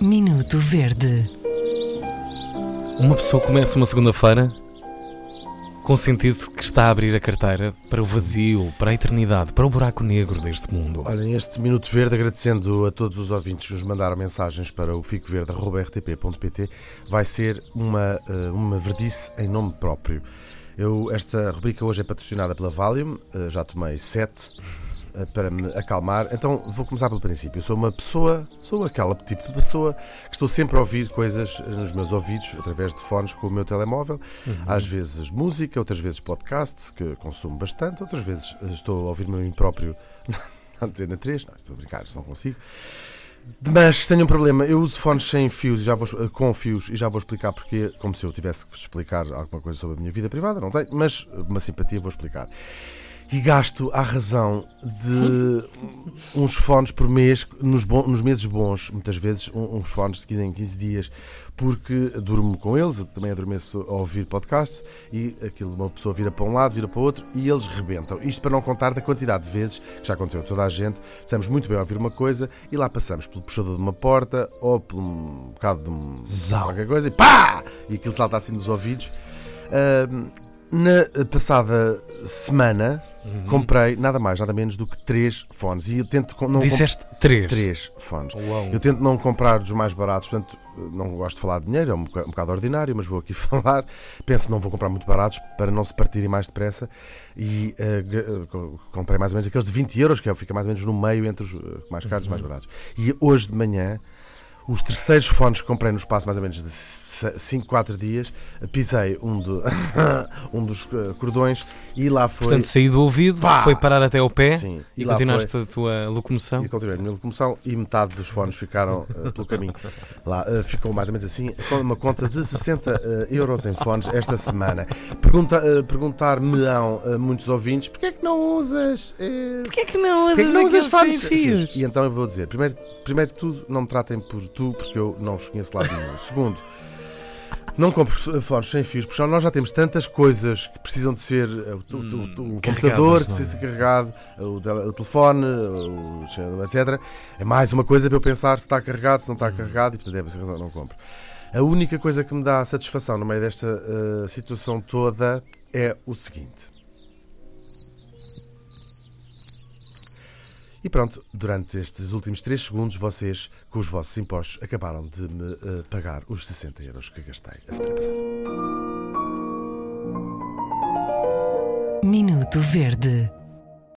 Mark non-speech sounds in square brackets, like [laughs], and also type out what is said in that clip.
Minuto Verde. Uma pessoa começa uma segunda-feira com o sentido que está a abrir a carteira para o vazio, para a eternidade, para o buraco negro deste mundo. Olha, este Minuto Verde, agradecendo a todos os ouvintes que nos mandaram mensagens para o ficoverde.rtp.pt, vai ser uma, eh, uma verdice em nome próprio. Eu, esta rubrica hoje é patrocinada pela Valium, eh, já tomei sete para me acalmar. Então vou começar pelo princípio. Eu sou uma pessoa, sou aquela tipo de pessoa que estou sempre a ouvir coisas nos meus ouvidos através de fones com o meu telemóvel. Às vezes música, outras vezes podcasts, que consumo bastante, outras vezes eh, estou a ouvir-me a mim próprio [laughs] na antena 3. Não, estou a brincar, não consigo. Mas tenho um problema, eu uso fones sem fios e já vou, eh, com fios e já vou explicar porque, como se eu tivesse que vos explicar alguma coisa sobre a minha vida privada, não tenho, mas uma simpatia vou explicar. E gasto à razão de uns fones por mês, nos, bon- nos meses bons, muitas vezes uns fones de 15 em 15 dias, porque durmo com eles, também adormeço a ouvir podcasts e aquilo, uma pessoa vira para um lado, vira para o outro e eles rebentam. Isto para não contar da quantidade de vezes que já aconteceu a toda a gente, estamos muito bem a ouvir uma coisa e lá passamos pelo puxador de uma porta ou por um bocado de um, Zau. qualquer coisa e pá! E aquilo salta assim nos ouvidos. Ahm, na passada semana comprei nada mais, nada menos do que três fones e eu tento não Disseste três. três fones. Uau. Eu tento não comprar os mais baratos, portanto, não gosto de falar de dinheiro, é um boca- um bocado ordinário, mas vou aqui [laughs] falar. Penso que não vou comprar muito baratos para não se partirem mais depressa. E co- comprei mais ou menos aqueles de 20 euros, que é, fica mais ou menos no meio entre os eh, mais caros e os mais baratos. E hoje de manhã, os terceiros fones que comprei no espaço mais ou menos de 5, 4 dias, pisei um, do, [laughs] um dos eh, cordões e lá foi. Portanto, saí do ouvido, Pá! foi parar até ao pé Sim, e, e lá continuaste a tua locomoção. E continuei a minha locomoção e metade dos fones ficaram eh, pelo caminho. Lá eh, ficou mais ou menos assim, com uma conta de 60 eh, euros em fones esta semana. Pergunta, Perguntar-me-ão a muitos ouvintes: porquê é que não usas. eh, Porquê é que não porquê é que não usas fones? fios? E então eu vou dizer: primeiro, primeiro de tudo, não me tratem por tu, porque eu não vos conheço lá nenhum. Segundo. Não compro fones sem fios, porque nós já temos tantas coisas que precisam de ser eh, o, o Hum, carregadas, computador que é? precisa ser carregado, o, tele- o telefone, o- etc. É mais uma coisa para eu pensar se está carregado, se não está carregado, e portanto é por essa razão não compro. A única coisa que me dá satisfação no meio desta eh, situação toda é o seguinte. E pronto, durante estes últimos 3 segundos, vocês, com os vossos impostos, acabaram de me eh, pagar os 60 euros que gastei a semana passada. Minuto Verde.